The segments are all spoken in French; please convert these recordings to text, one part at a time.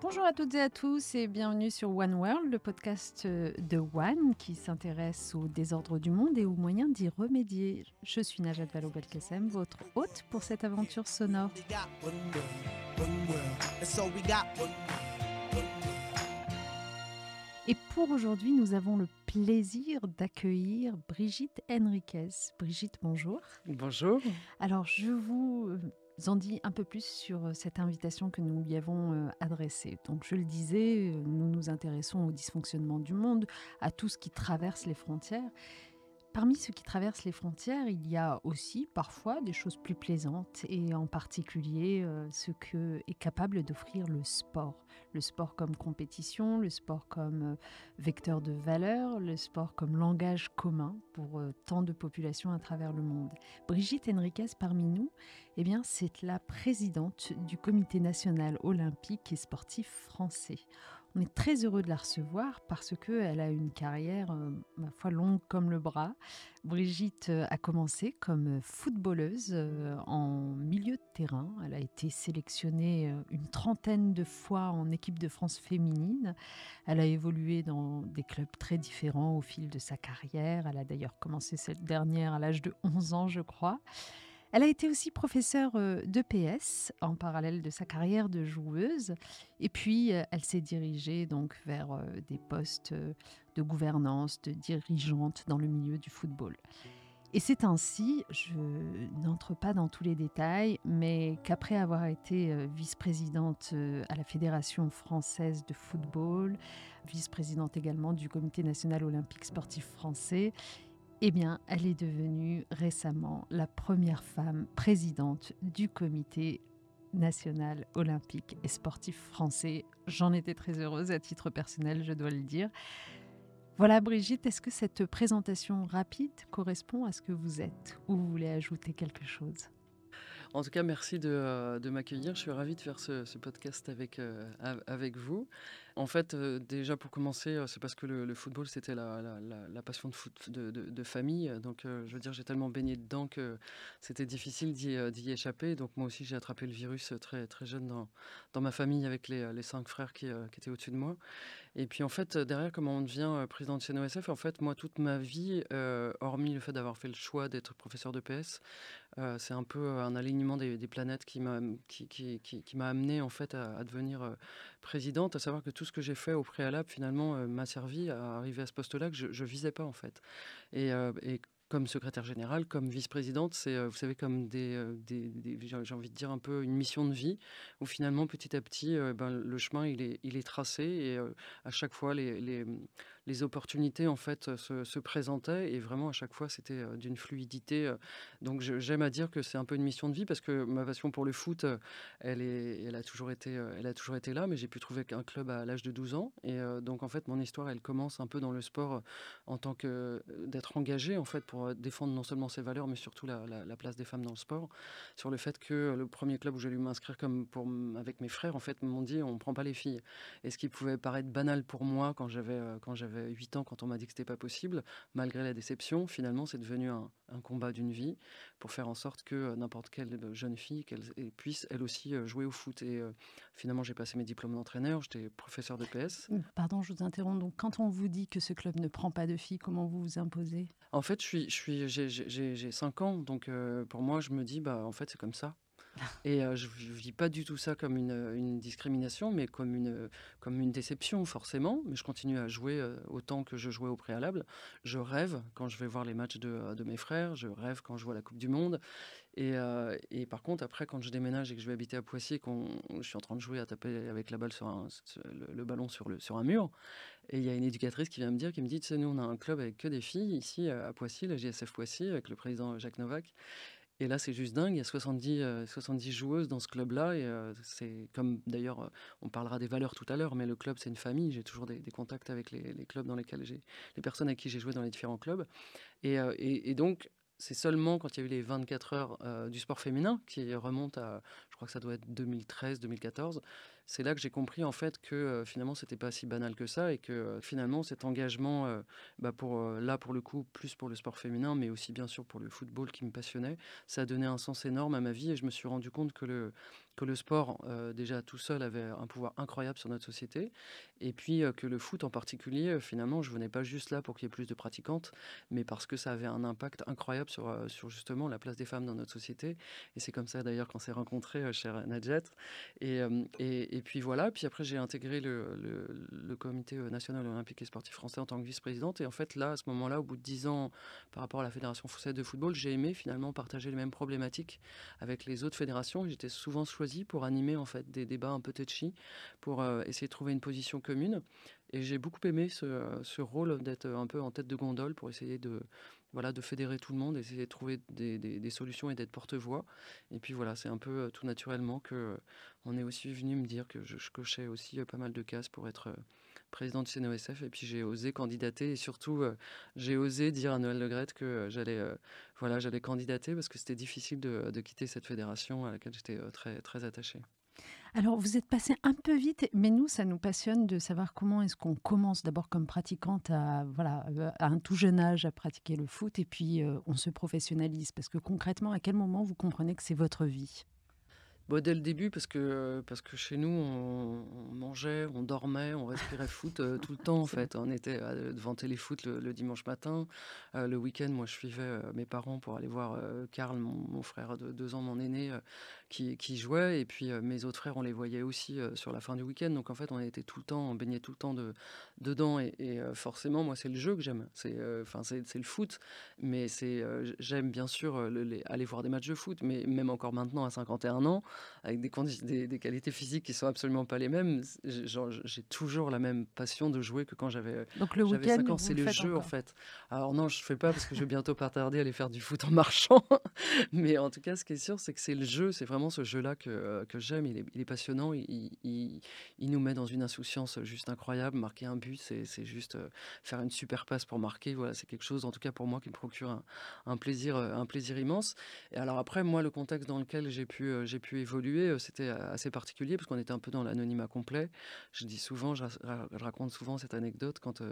Bonjour à toutes et à tous et bienvenue sur One World, le podcast de One qui s'intéresse au désordre du monde et aux moyens d'y remédier. Je suis Najat Vallaud-Belkacem, votre hôte pour cette aventure sonore. Et pour aujourd'hui, nous avons le plaisir d'accueillir Brigitte Henriquez. Brigitte, bonjour. Bonjour. Alors, je vous en dit un peu plus sur euh, cette invitation que nous lui avons euh, adressée. Donc je le disais, euh, nous nous intéressons au dysfonctionnement du monde, à tout ce qui traverse les frontières. Parmi ceux qui traversent les frontières, il y a aussi parfois des choses plus plaisantes et en particulier euh, ce que est capable d'offrir le sport. Le sport comme compétition, le sport comme euh, vecteur de valeur, le sport comme langage commun pour euh, tant de populations à travers le monde. Brigitte Henriquez parmi nous, eh bien c'est la présidente du Comité national olympique et sportif français. On est très heureux de la recevoir parce qu'elle a une carrière, euh, ma foi, longue comme le bras. Brigitte euh, a commencé comme footballeuse euh, en milieu de terrain. Elle a été sélectionnée une trentaine de fois en équipe de France féminine. Elle a évolué dans des clubs très différents au fil de sa carrière. Elle a d'ailleurs commencé cette dernière à l'âge de 11 ans, je crois. Elle a été aussi professeure d'EPS en parallèle de sa carrière de joueuse. Et puis, elle s'est dirigée donc vers des postes de gouvernance, de dirigeante dans le milieu du football. Et c'est ainsi, je n'entre pas dans tous les détails, mais qu'après avoir été vice-présidente à la Fédération française de football, vice-présidente également du Comité national olympique sportif français, eh bien, elle est devenue récemment la première femme présidente du comité national olympique et sportif français. J'en étais très heureuse à titre personnel, je dois le dire. Voilà Brigitte, est-ce que cette présentation rapide correspond à ce que vous êtes ou vous voulez ajouter quelque chose? En tout cas, merci de, euh, de m'accueillir. Je suis ravie de faire ce, podcast avec, euh, avec vous. En fait, déjà pour commencer, c'est parce que le, football, c'était la, passion de, famille. Donc, je veux dire, j'ai tellement baigné dedans que c'était difficile d'y échapper. Donc, moi aussi, j'ai attrapé le virus très, jeune dans, ma famille avec les, cinq frères qui, étaient au-dessus de moi. Et puis, en fait, derrière, comment on devient président de CNOSF, en fait, moi, toute ma vie, hormis le fait d'avoir fait le choix d'être professeur de PS, c'est un peu un alignement des, planètes qui m'a amené en fait à, devenir euh, présidente, à savoir que tout ce que j'ai fait au préalable finalement euh, m'a servi à arriver à ce poste-là que je, ne visais pas en fait. Et, euh, et comme secrétaire générale, comme vice-présidente, c'est, vous savez, comme des, j'ai envie de dire un peu une mission de vie, où finalement, petit à petit, ben, le chemin, il est, il est tracé, et à chaque fois, les, les opportunités en fait se, se, présentaient et vraiment à chaque fois c'était euh, d'une fluidité. Euh. Donc j'aime à dire que c'est un peu une mission de vie parce que ma passion pour le foot, euh, elle, est, elle, a, toujours été, elle a toujours été là, mais j'ai pu trouver un club à l'âge de 12 ans. Et donc en fait mon histoire elle commence un peu dans le sport en tant que d'être engagé en fait pour défendre non seulement ses valeurs mais surtout la, la, place des femmes dans le sport. Sur le fait que le premier club où dû m'inscrire comme pour, avec mes frères en fait m'ont dit on prend pas les filles. Et ce qui pouvait paraître banal pour moi quand j'avais 8 ans quand on m'a dit que c'était pas possible. Malgré la déception, finalement, c'est devenu un, combat d'une vie pour faire en sorte que euh, n'importe quelle jeune fille qu'elle puisse elle aussi euh, jouer au foot. Et euh, finalement, j'ai passé mes diplômes d'entraîneur, j'étais professeur de PS. Pardon, je vous interromps. Donc, quand on vous dit que ce club ne prend pas de filles, comment vous vous imposez? En fait, je suis, je suis, j'ai 5 ans, donc pour moi, je me dis, bah, en fait, c'est comme ça. Et euh, je ne vis pas du tout ça comme une, une, discrimination, mais comme une, comme une déception, forcément. Mais je continue à jouer euh, autant que je jouais au préalable. Je rêve quand je vais voir les matchs de, de mes frères, je rêve quand je vois la Coupe du Monde. Et, euh, et, par contre, après, quand je déménage et que je vais habiter à Poissy, quand je suis en train de jouer à taper avec la balle sur le, ballon sur, le, sur un mur, et il y a une éducatrice qui vient me dire, qui me dit, tu nous, on a un club avec que des filles ici à Poissy, la JSF Poissy, avec le président Jacques Novak. Et là, c'est juste dingue. Il y a 70, 70 euh, joueuses dans ce club-là. Et euh, c'est comme d'ailleurs, euh, on parlera des valeurs tout à l'heure, mais le club, c'est une famille. J'ai toujours des, contacts avec les, clubs dans lesquels j'ai, les personnes avec qui j'ai joué dans les différents clubs. Et, et, donc, c'est seulement quand il y a eu les 24 heures du sport féminin qui remontent à, je crois que ça doit être 2013, 2014, c'est là que j'ai compris en fait que finalement c'était pas si banal que ça et que finalement cet engagement, bah, là pour le coup plus pour le sport féminin, mais aussi bien sûr pour le football qui me passionnait, ça a donné un sens énorme à ma vie et je me suis rendu compte que le que le sport, euh, déjà tout seul, avait un pouvoir incroyable sur notre société. Et puis euh, que le foot en particulier, euh, finalement, je venais pas juste là pour qu'il y ait plus de pratiquantes, mais parce que ça avait un impact incroyable sur, sur justement la place des femmes dans notre société. Et c'est comme ça d'ailleurs qu'on s'est rencontrés, cher Nadjet. Et, et, et, puis voilà, puis après j'ai intégré le, comité national olympique et sportif français en tant que vice-présidente. Et en fait, là, à ce moment-là, au bout de dix ans par rapport à la Fédération française de football, j'ai aimé finalement partager les mêmes problématiques avec les autres fédérations. J'étais souvent choisi pour animer en fait des débats un peu touchy, pour euh, essayer de trouver une position commune. Et j'ai beaucoup aimé ce, rôle d'être un peu en tête de gondole pour essayer de, voilà, de fédérer tout le monde, essayer de trouver des, solutions et d'être porte-voix. Et puis voilà, c'est un peu euh, tout naturellement que euh, on est aussi venu me dire que je, cochais aussi pas mal de cases pour être président du CNOSF. Et puis j'ai osé candidater et surtout j'ai osé dire à Noël Legrette que j'allais voilà, j'allais candidater parce que c'était difficile de, de, quitter cette fédération à laquelle j'étais très, très attaché. Alors, vous êtes passé un peu vite, mais nous, ça nous passionne de savoir comment est-ce qu'on commence d'abord comme pratiquante à, voilà, à un tout jeune âge à pratiquer le foot et puis on se professionnalise. Parce que concrètement, à quel moment vous comprenez que c'est votre vie? Bon, dès le début, parce que, parce que chez nous, on, mangeait, on dormait, on respirait foot euh, tout le temps, en fait. On était euh, devant Téléfoot le, le dimanche matin. Euh, le week-end, moi, je suivais mes parents pour aller voir Karl, mon, frère de deux ans, mon aîné, qui, qui, jouait. Et puis, mes autres frères, on les voyait aussi sur la fin du week-end. Donc, en fait, on était tout le temps, on baignait tout le temps de, dedans. Et, forcément, moi, c'est le jeu que j'aime. C'est enfin c'est le foot. Mais c'est j'aime bien sûr aller voir des matchs de foot. Mais même encore maintenant, à 51 ans, avec des, des, qualités physiques qui sont absolument pas les mêmes. J'ai toujours la même passion de jouer que quand j'avais 5 ans. C'est le jeu en fait. Alors non, je fais pas parce que je vais bientôt pas tarder à aller faire du foot en marchant. Mais en tout cas, ce qui est sûr, c'est que c'est le jeu. C'est vraiment ce jeu-là que, euh, j'aime. Il, est, passionnant. Il, nous met dans une insouciance juste incroyable. Marquer un but, c'est juste euh, faire une super passe pour marquer. Voilà, c'est quelque chose, en tout cas pour moi, qui me procure un, plaisir, euh, un plaisir immense. Et alors après, moi, le contexte dans lequel j'ai pu, pu évolué, c'était assez particulier parce qu'on était un peu dans l'anonymat complet. Je dis souvent, je, raconte souvent cette anecdote quand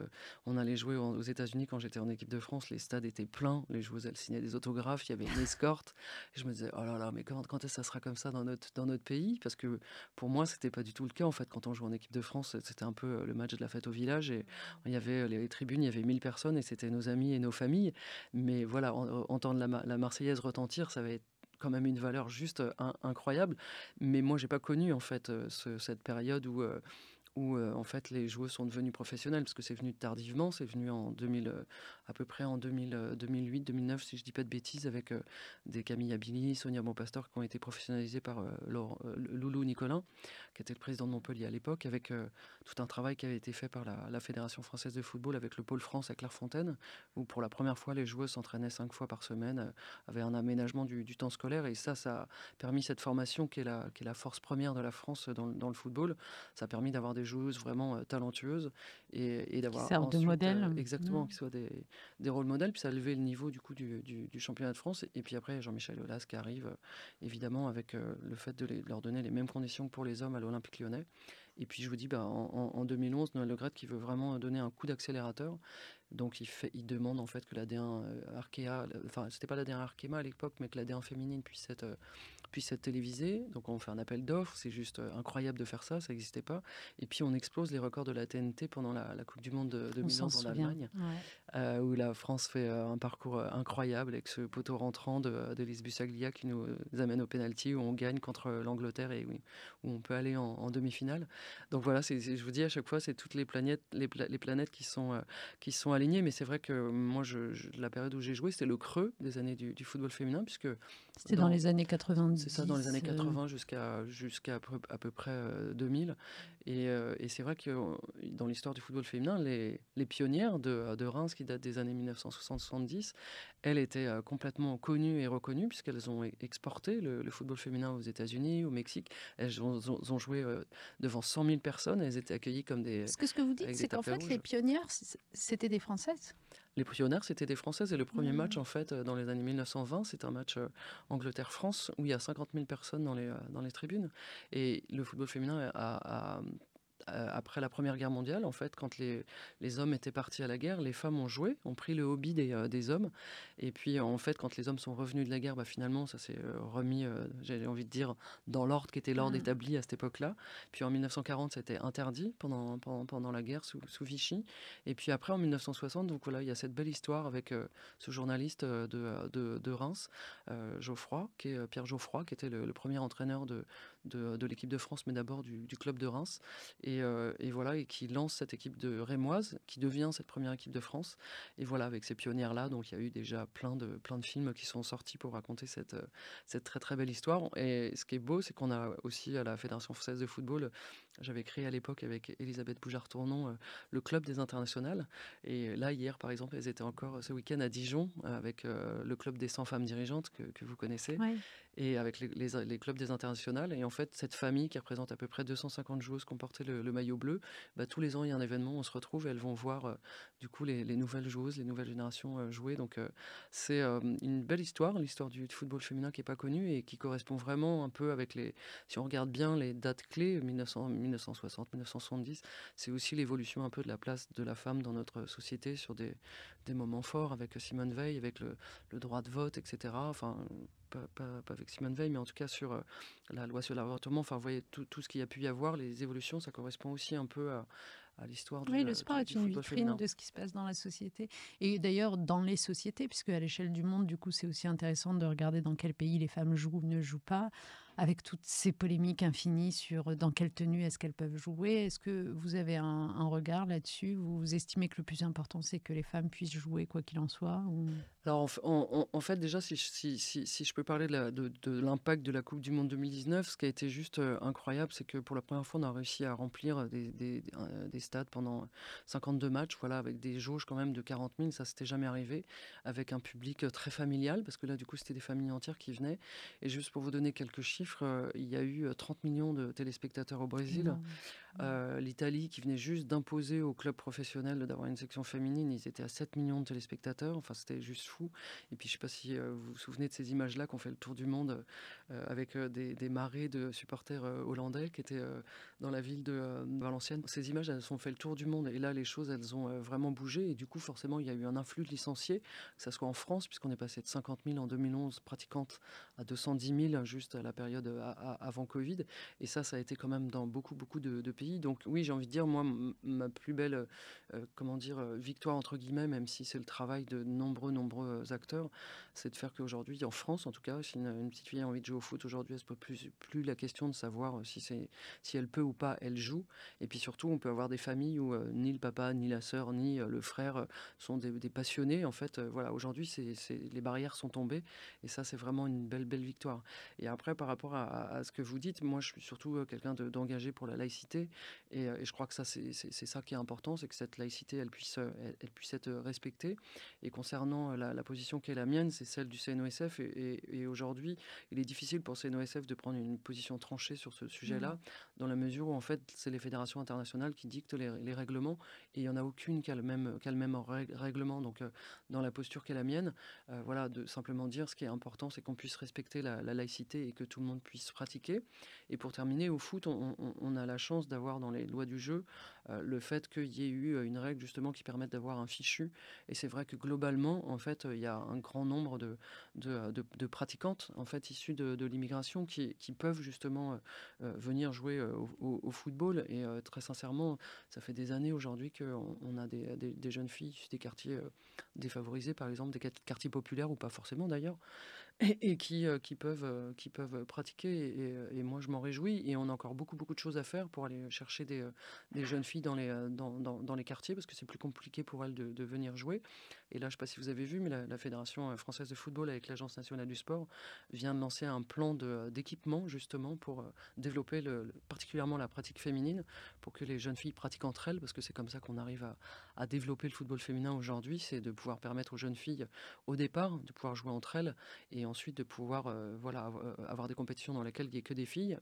on allait jouer aux États-Unis quand j'étais en équipe de France, les stades étaient pleins, les joueuses elles signaient des autographes, il y avait une escorte. Je me disais, oh là là, mais quand, quand est-ce que ça sera comme ça dans notre, dans notre pays Parce que pour moi, c'était pas du tout le cas en fait. Quand on joue en équipe de France, c'était un peu le match de la fête au village et il y avait les tribunes, il y avait 1000 personnes et c'était nos amis et nos familles. Mais voilà, entendre la, la Marseillaise retentir, ça va être quand même une valeur juste incroyable. Mais moi, j'ai pas connu en fait cette période où où en fait les joueurs sont devenus professionnels parce que c'est venu tardivement, c'est venu en 2000, à peu près en 2000, 2008, 2009 si je dis pas de bêtises avec des Camille Abili, Sonia Bonpastor qui ont été professionnalisés par Loulou Nicolin qui était le président de Montpellier à l'époque avec tout un travail qui avait été fait par la, Fédération française de football avec le pôle France à Clairefontaine où pour la première fois les joueurs s'entraînaient cinq fois par semaine, avaient un aménagement du, temps scolaire et ça ça a permis cette formation qui est la, qui est la force première de la France dans, dans le football. Ça a permis d'avoir des joueuses vraiment talentueuses et, d'avoir servent de modèle. exactement, mmh. qui soient des, des, rôles modèles. Puis ça a levé le niveau du coup du, du, championnat de France. Et puis après, Jean-Michel Aulas qui arrive, évidemment, avec le fait de, leur donner les mêmes conditions que pour les hommes à l'Olympique lyonnais. Et puis je vous dis, bah, en, en, 2011, Noël Le qui veut vraiment donner un coup d'accélérateur. Donc il, fait, il demande en fait que l'AD1 Arkea, enfin c'était pas l'AD1 Arkema à l'époque, mais que l'AD1 féminine puisse être puisse être télévisé. Donc on fait un appel d'offres, c'est juste euh, incroyable de faire ça, ça n'existait pas. Et puis on explose les records de la TNT pendant la, Coupe du Monde de 2011 en Allemagne, euh, où la France fait euh, un parcours incroyable avec ce poteau rentrant d'Elise Bussaglia qui nous amène au penalty où on gagne contre l'Angleterre et où, on peut aller en, demi-finale. Donc voilà, je vous dis à chaque fois, c'est toutes les planètes, les, planètes qui sont, qui sont alignées. Mais c'est vrai que moi, je, la période où j'ai joué, c'était le creux des années du, du football féminin, puisque c'était dans, les années 90. C'est ça, dans les années 80 euh. jusqu'à jusqu'à à peu près 2000. Euh, et, euh, et c'est vrai que dans l'histoire du football féminin, les, les pionnières de, de, Reims, qui datent des années 1960-70, elles étaient complètement connues et reconnues puisqu'elles ont exporté le, football féminin aux États-Unis, au Mexique. Elles ont, ont, joué devant 100 000 personnes. Elles étaient accueillies comme des. Ce que, ce que vous dites, c'est qu'en fait, les pionnières, c'était des Françaises Les pionnières, c'était des Françaises. Et le premier Mmh. match, en fait, euh, dans les années 1920, c'est un match euh, Angleterre-France où il y a 50 000 personnes dans les, euh, dans les tribunes. Et le football féminin a, a- après la Première Guerre mondiale, en fait, quand les, les hommes étaient partis à la guerre, les femmes ont joué, ont pris le hobby des, euh, des hommes. Et puis, en fait, quand les hommes sont revenus de la guerre, bah, finalement, ça s'est euh, remis, euh, j'ai envie de dire, dans l'ordre qui était l'ordre Mm. établi à cette époque-là. Puis en 1940, c'était interdit pendant, pendant, pendant la guerre sous, sous Vichy. Et puis après, en 1960, donc voilà, il y a cette belle histoire avec euh, ce journaliste de, de, de Reims, Geoffroy, qui est Pierre Geoffroy, qui était le, le premier entraîneur de, de, de l'équipe de France, mais d'abord du, du club de Reims. Et, euh, et voilà, et qui lance cette équipe de Rémoise, qui devient cette première équipe de France. Et voilà, avec ces pionnières-là, donc il y a eu déjà plein de, plein de films qui sont sortis pour raconter cette, euh, cette très très belle histoire. Et ce qui est beau, c'est qu'on a aussi à la Fédération française de football, j'avais créé à l'époque avec Elisabeth Boujard-Tournon euh, le club des internationales. Et là, hier, par exemple, elles étaient encore ce week-end à Dijon avec le club des 100 femmes dirigeantes que, que vous connaissez et avec les, les- les clubs des internationales. Et en fait, cette famille qui représente à peu près 250 joueuses qui ont porté le, maillot bleu, bah, tous les ans, il y a un événement, on se retrouve et elles vont voir euh, du coup les, les nouvelles joueuses, les nouvelles générations euh, jouer. Donc, euh, c'est une belle histoire, l'histoire du football féminin qui n'est pas connue et qui correspond vraiment un peu avec les. Si on regarde bien les dates clés, 1900, 1960, 1970, c'est aussi l'évolution un peu de la place de la femme dans notre société sur des, des moments forts avec Simone Veil, avec le, le droit de vote, etc. Enfin, pas, pas- pas avec Simone Veil, mais en tout cas sur euh, la loi sur l'avortement. Enfin, vous voyez, tout, tout ce qu'il y a pu y avoir, les évolutions, ça correspond aussi un peu à, à l'histoire Oui, euh, le sport est une vitrine de ce qui se passe dans la société. Et d'ailleurs, dans les sociétés, puisque à l'échelle du monde, du coup, c'est aussi intéressant de regarder dans quel pays les femmes jouent ou ne jouent pas, avec toutes ces polémiques infinies sur dans quelle tenue est-ce qu'elles peuvent jouer. Est-ce que vous avez un, un regard là-dessus? Vous estimez que le plus important, c'est que les femmes puissent jouer quoi qu'il en soit ou... Alors, en, fa- en- fait, déjà, si, si, si, je peux parler de l'impact de la Coupe du Monde 2019, ce qui a été juste euh, incroyable, c'est que pour la première fois, on a réussi à remplir euh, des stades pendant 52 matchs, voilà, avec des jauges quand même de 40 000, ça s'était jamais arrivé, avec un public euh, très familial, parce que là, du coup, c'était des familles entières qui venaient. Et juste pour vous donner quelques chiffres, il y a eu euh, 30 millions de téléspectateurs au Brésil. Euh, L'Italie qui venait juste d'imposer aux clubs professionnels d'avoir une section féminine, ils étaient à 7 millions de téléspectateurs, enfin c'était juste fou. Et puis je sais pas si euh, vous vous souvenez de ces images-là qu'on fait le tour du monde euh, avec des, des marées de supporters hollandais qui étaient dans la ville de Valenciennes. Ces images, elles ont fait le tour du monde et là les choses, elles ont vraiment bougé et du coup forcément il y a eu un influx de licenciés, que ce soit en France puisqu'on est passé de 50 000 en 2011 pratiquantes à 210 000 juste à la période avant Covid. Et ça, ça a été quand même dans beaucoup, beaucoup de, de pays. Donc oui, j'ai envie de dire, moi, ma plus belle, euh, comment dire, euh, victoire, entre guillemets, même si c'est le travail de nombreux, nombreux acteurs, c'est de faire qu'aujourd'hui, en France en tout cas, si une, petite fille a envie de jouer au foot aujourd'hui, elle se pose plus, plus la question de savoir euh, si, si elle peut ou pas, elle joue. Et puis surtout, on peut avoir des familles où euh, ni le papa, ni la sœur, ni euh, le frère euh, sont des, passionnés. En fait, euh, voilà, aujourd'hui, les barrières sont tombées. Et ça, c'est vraiment une belle, belle victoire. Et après, par rapport à, ce que vous dites, moi, je suis surtout euh, quelqu'un de- d'engagé pour la laïcité. Et, euh, et je crois que ça, c'est ça qui est important, c'est que cette laïcité, elle puisse, euh, elle, elle puisse être respectée. Et concernant euh, la, la position qui est la mienne, c'est celle du CNOSF. Et, et- et aujourd'hui, il est difficile pour CNOSF de prendre une position tranchée sur ce sujet-là, dans la mesure où, en fait, c'est les fédérations internationales qui dictent les, les règlements. Et il n'y en a aucune qui a le même, qui a le même règ- règlement. Donc, euh, dans la posture qui est la mienne, euh, voilà, de simplement dire ce qui est important, c'est qu'on puisse respecter la, la laïcité et que tout le monde puisse pratiquer. Et pour terminer, au foot, on, on- on a la chance d'avoir dans les lois du jeu euh, le fait qu'il y ait eu euh, une règle justement qui permette d'avoir un fichu. Et c'est vrai que globalement, en fait, il y a un grand nombre de, de, pratiquantes en fait issues de, l'immigration qui, peuvent justement euh, euh, venir jouer euh, au, football. Et euh, très sincèrement, ça fait des années aujourd'hui qu'on on a des, jeunes filles des quartiers euh, défavorisés, par exemple des quart- quartiers populaires ou pas forcément d'ailleurs, et, qui, euh, peuvent, euh, peuvent pratiquer. Et, moi, je m'en réjouis. Et on a encore beaucoup, beaucoup de choses à faire pour aller chercher des, euh, jeunes filles dans les, euh, quartiers parce que c'est plus compliqué pour elles de venir jouer. Et là, je ne sais pas si vous avez vu, mais la, Fédération euh, française de football avec l'Agence nationale du sport vient de lancer un plan de- d'équipement justement pour euh, développer particulièrement la pratique féminine pour que les jeunes filles pratiquent entre elles parce que c'est comme ça qu'on arrive à, développer le football féminin aujourd'hui, c'est de pouvoir permettre aux jeunes filles au départ de pouvoir jouer entre elles et ensuite de pouvoir euh, voilà, av- euh, avoir des compétitions dans lesquelles il n'y ait que des filles.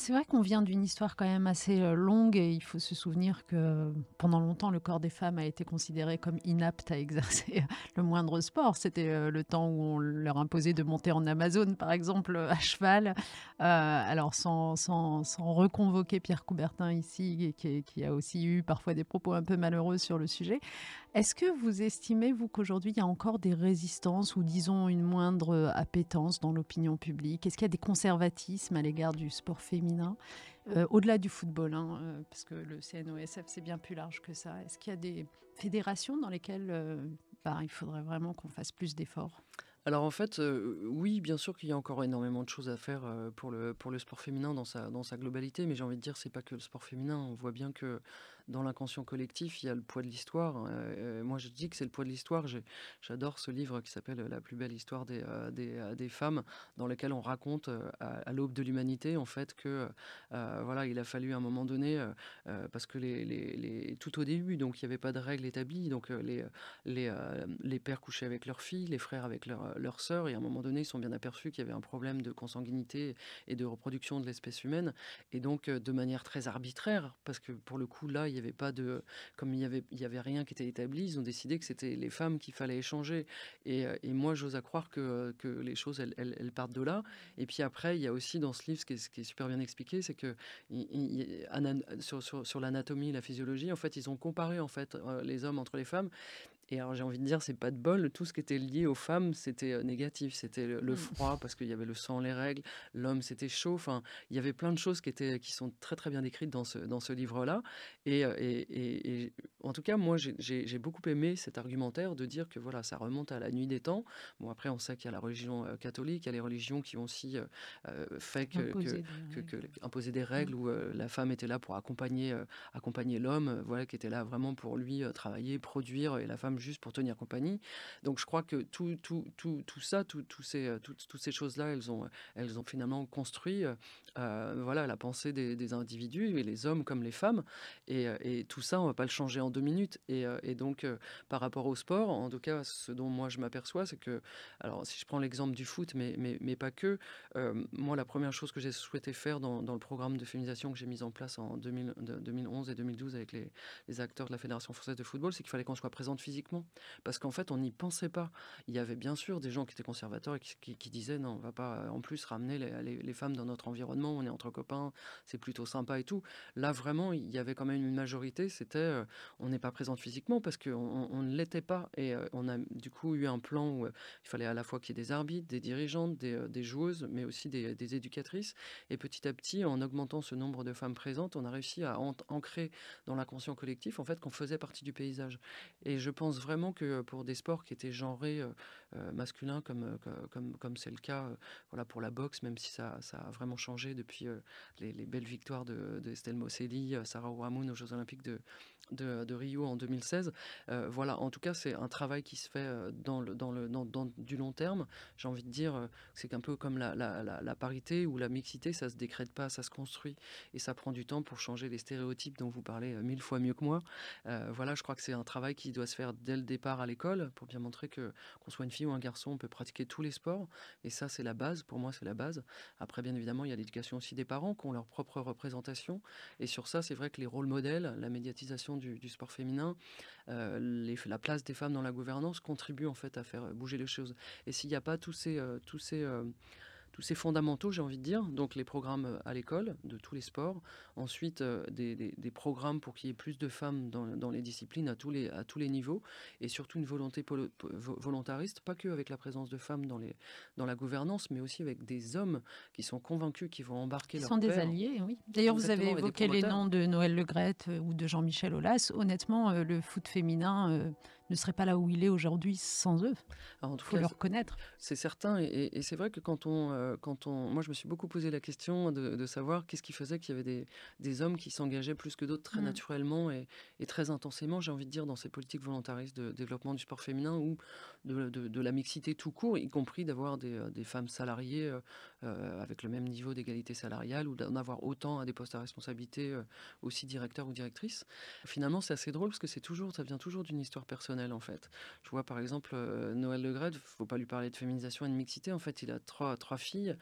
C'est vrai qu'on vient d'une histoire quand même assez euh, longue et il faut se souvenir que pendant longtemps, le corps des femmes a été considéré comme inapte à exercer le moindre sport. C'était euh, le temps où on leur imposait de monter en Amazon, par exemple, à cheval. Euh, alors, sans, sans, sans, reconvoquer Pierre Coubertin ici, qui, qui, a aussi eu parfois des propos un peu malheureux sur le sujet, est-ce que vous estimez, vous, qu'aujourd'hui, il y a encore des résistances ou, disons, une moindre appétence dans l'opinion publique? Est-ce qu'il y a des conservatismes à l'égard du sport féminin euh, au-delà du football, hein, euh, parce que le CNOSF, c'est bien plus large que ça. Est-ce qu'il y a des fédérations dans lesquelles euh, bah, il faudrait vraiment qu'on fasse plus d'efforts? Alors en fait, oui, bien sûr qu'il y a encore énormément de choses à faire pour, le, pour le sport féminin dans sa, dans sa globalité, mais j'ai envie de dire, c'est pas que le sport féminin. On voit bien que dans l'inconscient collectif, il y a le poids de l'histoire. Euh, euh, moi, je dis que c'est le poids de l'histoire. J'adore ce livre qui s'appelle La plus belle histoire des, euh, des, femmes, dans lequel on raconte à, l'aube de l'humanité, en fait, que voilà, il a fallu à un moment donné, parce que les, tout au début, donc il n'y avait pas de règles établies, donc les, les, les pères couchaient avec leurs filles, les frères avec leurs leur sœurs, et à un moment donné, ils sont bien aperçus qu'il y avait un problème de consanguinité et de reproduction de l'espèce humaine, et donc de manière très arbitraire, parce que pour le coup, là, il avait pas de, comme il y avait, il y avait rien qui était établi, ils ont décidé que c'était les femmes qu'il fallait échanger. Et, euh, moi, j'ose à croire que, que les choses, elles, partent de là. Et puis après, il y a aussi dans ce livre, ce qui est, super bien expliqué, c'est que sur, sur, sur l'anatomie, la physiologie, en fait, ils ont comparé en fait euh, les hommes entre les femmes. Et alors j'ai envie de dire, c'est pas de bol, tout ce qui était lié aux femmes, c'était euh, négatif. C'était le, mmh. froid, parce qu'il y avait le sang, les règles, l'homme, c'était chaud. Enfin, il y avait plein de choses qui, étaient, qui sont très très bien décrites dans ce, dans ce livre-là. Et, euh, et, et, en tout cas, moi, j'ai beaucoup aimé cet argumentaire de dire que voilà, ça remonte à la nuit des temps. Bon, après, on sait qu'il y a la religion euh, catholique, il y a les religions qui ont aussi fait que, imposer, que, que, que, imposer des règles mmh. où la femme était là pour accompagner, accompagner l'homme, voilà, qui était là vraiment pour lui travailler, produire, et la femme juste pour tenir compagnie. Donc je crois que tout, tout, tout, tout ça, tout, tout ces, euh, toutes ces choses-là, elles ont, elles ont finalement construit euh, voilà, la pensée des, individus, et les hommes comme les femmes. Et, euh, et tout ça, on ne va pas le changer en deux minutes. Et, et donc, par rapport au sport, en tout cas, ce dont moi je m'aperçois, c'est que, alors si je prends l'exemple du foot, mais, mais, mais pas que, moi, la première chose que j'ai souhaité faire dans, dans, le programme de féminisation que j'ai mis en place en 2000, 2011 et 2012 avec les, les acteurs de la Fédération française de football, c'est qu'il fallait qu'on soit présente physiquement parce qu'en fait, on n'y pensait pas. Il y avait bien sûr des gens qui étaient conservateurs et qui, disaient non, on va pas euh, en plus ramener les, femmes dans notre environnement, on est entre copains, c'est plutôt sympa et tout. Là, vraiment, il y avait quand même une majorité, c'était euh, on n'est pas présente physiquement parce qu'on on ne l'était pas. Et euh, on a du coup eu un plan où il fallait à la fois qu'il y ait des arbitres, des dirigeantes, des, joueuses, mais aussi des, des, éducatrices. Et petit à petit, en augmentant ce nombre de femmes présentes, on a réussi à ancrer dans l'inconscient collectif en fait qu'on faisait partie du paysage. Et je pense vraiment que pour des sports qui étaient genrés euh, euh, masculins, comme comme comme c'est le cas, euh, voilà pour la boxe, même si ça, ça a vraiment changé depuis les, belles victoires de Estelle Mosselli, Sarah Ouamoun aux Jeux Olympiques de, de, Rio en 2016. voilà, en tout cas, c'est un travail qui se fait dans le dans le dans, du long terme. J'ai envie de dire, c'est un peu comme la, la, la, parité ou la mixité, ça se décrète pas, ça se construit et ça prend du temps pour changer les stéréotypes dont vous parlez mille fois mieux que moi. voilà, je crois que c'est un travail qui doit se faire dès le départ à l'école pour bien montrer que qu'on soit une fille ou un garçon, on peut pratiquer tous les sports. Et ça, c'est la base. Pour moi, c'est la base. Après, bien évidemment, il y a l'éducation aussi des parents qui ont leur propre représentation. Et sur ça, c'est vrai que les rôles modèles, la médiatisation du, sport féminin, euh, la place des femmes dans la gouvernance contribuent en fait à faire bouger les choses. Et s'il n'y a pas tous ces, euh, tous ces euh, tous ces fondamentaux, j'ai envie de dire. Donc les programmes euh, à l'école de tous les sports. Ensuite, euh, des, des, programmes pour qu'il y ait plus de femmes dans, dans, les disciplines à tous les, à tous les niveaux. Et surtout une volonté volontariste, pas que avec la présence de femmes dans, les, dans la gouvernance, mais aussi avec des hommes qui sont convaincus qu'ils vont embarquer Ils leur sont des alliés, oui. D'ailleurs, vous avez évoqué les noms de Noël Legrette euh, ou de Jean-Michel Aulas. Honnêtement, le foot féminin ne serait pas là où il est aujourd'hui sans eux. Il faut le reconnaître. C'est certain. Et, et c'est vrai que quand on, euh, quand on. Moi, je me suis beaucoup posé la question de, de savoir qu'est-ce qui faisait qu'il y avait des, des hommes qui s'engageaient plus que d'autres très mm. naturellement et, et, très intensément, j'ai envie de dire, dans ces politiques volontaristes de développement du sport féminin ou de, de, de la mixité tout court, y compris d'avoir des, euh, des, femmes salariées euh, euh, avec le même niveau d'égalité salariale ou d'en avoir autant à des postes à responsabilité, aussi directeur ou directrice. Finalement, c'est assez drôle parce que c'est toujours, ça vient toujours d'une histoire personnelle en fait. Je vois par exemple Noël Le il faut pas lui parler de féminisation et de mixité. En fait, il a trois, trois filles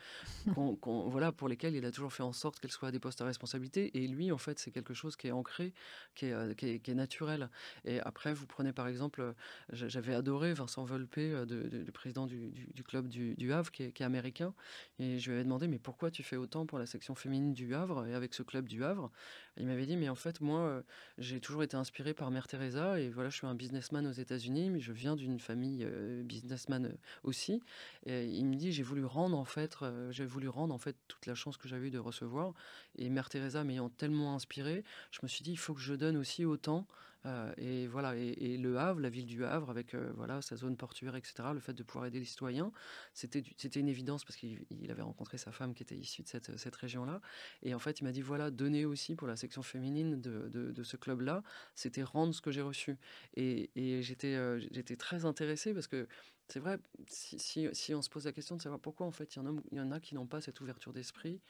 voilà, pour lesquelles il a toujours fait en sorte qu'elles soient à des postes à responsabilité. Et lui, en fait, c'est quelque chose qui est ancré, qui est, qui est, naturel. Et après, vous prenez par exemple, j'avais adoré Vincent Volpe, le président du, du, club du, du Havre, qui est, qui est, américain. Et je lui avais demandé, mais pourquoi tu fais autant pour la section féminine du Havre et avec ce club du Havre? Il m'avait dit, mais en fait, moi, j'ai toujours été inspiré par Mère Teresa. Et voilà, je suis un businessman aux États-Unis, mais je viens d'une famille businessman aussi. Et il me dit, j'ai voulu rendre en fait, j'ai voulu rendre en fait toute la chance que j'avais eu de recevoir. Et Mère Teresa m'ayant tellement inspiré, je me suis dit, il faut que je donne aussi autant euh, et voilà, et, Le Havre, la ville du Havre, avec euh, voilà sa zone portuaire, etc. Le fait de pouvoir aider les citoyens, c'était une évidence parce qu'il avait rencontré sa femme qui était issue de cette, cette région-là. Et en fait, il m'a dit voilà, donner aussi pour la section féminine de, de, ce club-là, c'était rendre ce que j'ai reçu. Et, euh, j'étais très intéressé parce que c'est vrai, si, si, si, on se pose la question de savoir pourquoi en fait il y en a, il y en a qui n'ont pas cette ouverture d'esprit,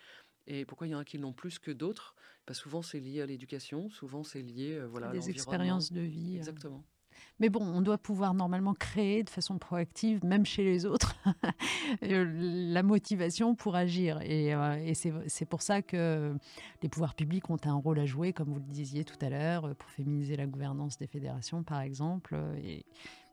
et pourquoi il y en a qui l'ont plus que d'autres? Bah, Souvent, c'est lié à l'éducation, souvent, c'est lié euh, voilà, à des expériences de vie. Euh. Exactement. Mais bon, on doit pouvoir normalement créer de façon proactive, même chez les autres, euh, la motivation pour agir. Et, et c'est pour ça que les pouvoirs publics ont un rôle à jouer, comme vous le disiez tout à l'heure, pour féminiser la gouvernance des fédérations, par exemple. Et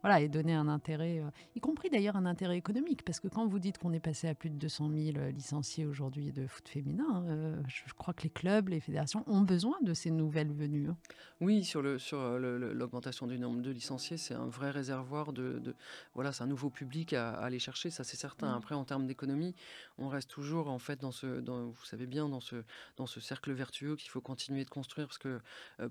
voilà, et donner un intérêt, euh, y compris d'ailleurs un intérêt économique, parce que quand vous dites qu'on est passé à plus de 200 000 euh, licenciés aujourd'hui de foot féminin, euh, je, crois que les clubs, les fédérations ont besoin de ces nouvelles venues. Hein. Oui, sur le sur l'augmentation du nombre de licenciés, c'est un vrai réservoir de, voilà, c'est un nouveau public à, aller chercher, ça c'est certain. Mmh. Après, en termes d'économie, on reste toujours en fait dans ce, dans, vous savez bien, dans ce dans ce cercle vertueux qu'il faut continuer de construire, parce que